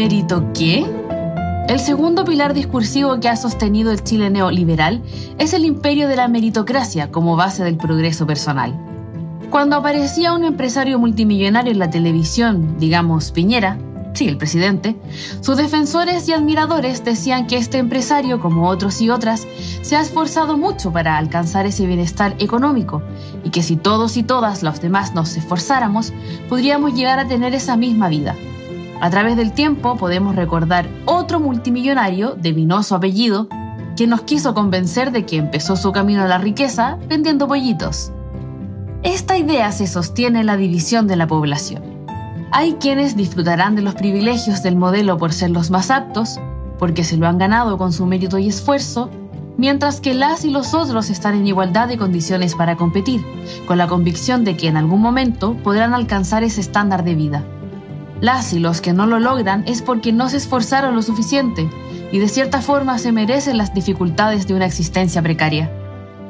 ¿Mérito qué? El segundo pilar discursivo que ha sostenido el Chile neoliberal es el imperio de la meritocracia como base del progreso personal. Cuando aparecía un empresario multimillonario en la televisión, digamos Piñera, sí, el presidente, sus defensores y admiradores decían que este empresario, como otros y otras, se ha esforzado mucho para alcanzar ese bienestar económico y que si todos y todas los demás nos esforzáramos, podríamos llegar a tener esa misma vida. A través del tiempo podemos recordar otro multimillonario de vinoso apellido que nos quiso convencer de que empezó su camino a la riqueza vendiendo pollitos. Esta idea se sostiene en la división de la población. Hay quienes disfrutarán de los privilegios del modelo por ser los más aptos, porque se lo han ganado con su mérito y esfuerzo, mientras que las y los otros están en igualdad de condiciones para competir, con la convicción de que en algún momento podrán alcanzar ese estándar de vida. Las y los que no lo logran es porque no se esforzaron lo suficiente y de cierta forma se merecen las dificultades de una existencia precaria.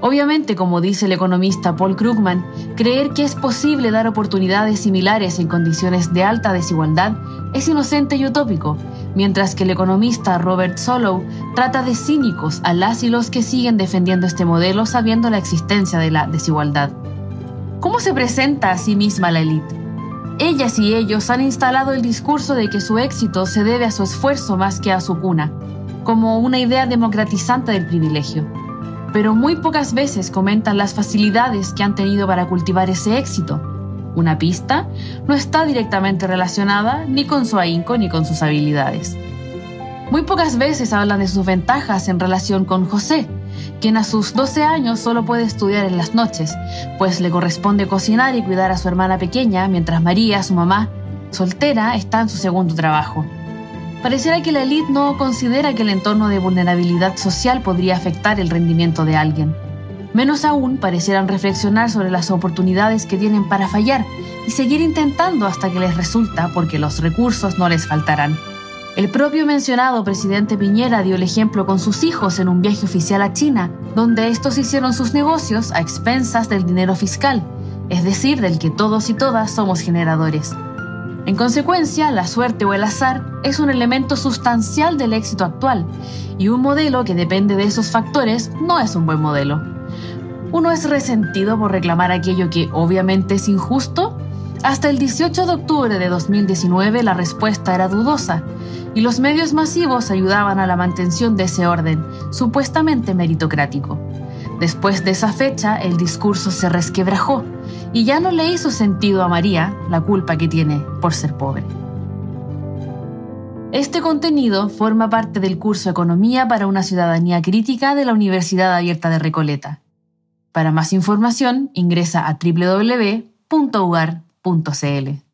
Obviamente, como dice el economista Paul Krugman, creer que es posible dar oportunidades similares en condiciones de alta desigualdad es inocente y utópico, mientras que el economista Robert Solow trata de cínicos a las y los que siguen defendiendo este modelo sabiendo la existencia de la desigualdad. ¿Cómo se presenta a sí misma la élite? Ellas y ellos han instalado el discurso de que su éxito se debe a su esfuerzo más que a su cuna, como una idea democratizante del privilegio. Pero muy pocas veces comentan las facilidades que han tenido para cultivar ese éxito. Una pista no está directamente relacionada ni con su ahínco ni con sus habilidades. Muy pocas veces hablan de sus ventajas en relación con José, quien a sus 12 años solo puede estudiar en las noches, pues le corresponde cocinar y cuidar a su hermana pequeña, mientras María, su mamá, soltera, está en su segundo trabajo. Pareciera que la élite no considera que el entorno de vulnerabilidad social podría afectar el rendimiento de alguien. Menos aún parecieran reflexionar sobre las oportunidades que tienen para fallar y seguir intentando hasta que les resulta porque los recursos no les faltarán. El propio mencionado presidente Piñera dio el ejemplo con sus hijos en un viaje oficial a China, donde estos hicieron sus negocios a expensas del dinero fiscal, es decir, del que todos y todas somos generadores. En consecuencia, la suerte o el azar es un elemento sustancial del éxito actual, y un modelo que depende de esos factores no es un buen modelo. Uno es resentido por reclamar aquello que obviamente es injusto hasta el 18 de octubre de 2019 la respuesta era dudosa y los medios masivos ayudaban a la mantención de ese orden, supuestamente meritocrático. Después de esa fecha el discurso se resquebrajó y ya no le hizo sentido a María la culpa que tiene por ser pobre. Este contenido forma parte del curso Economía para una ciudadanía crítica de la Universidad Abierta de Recoleta. Para más información ingresa a www.ugar.cl.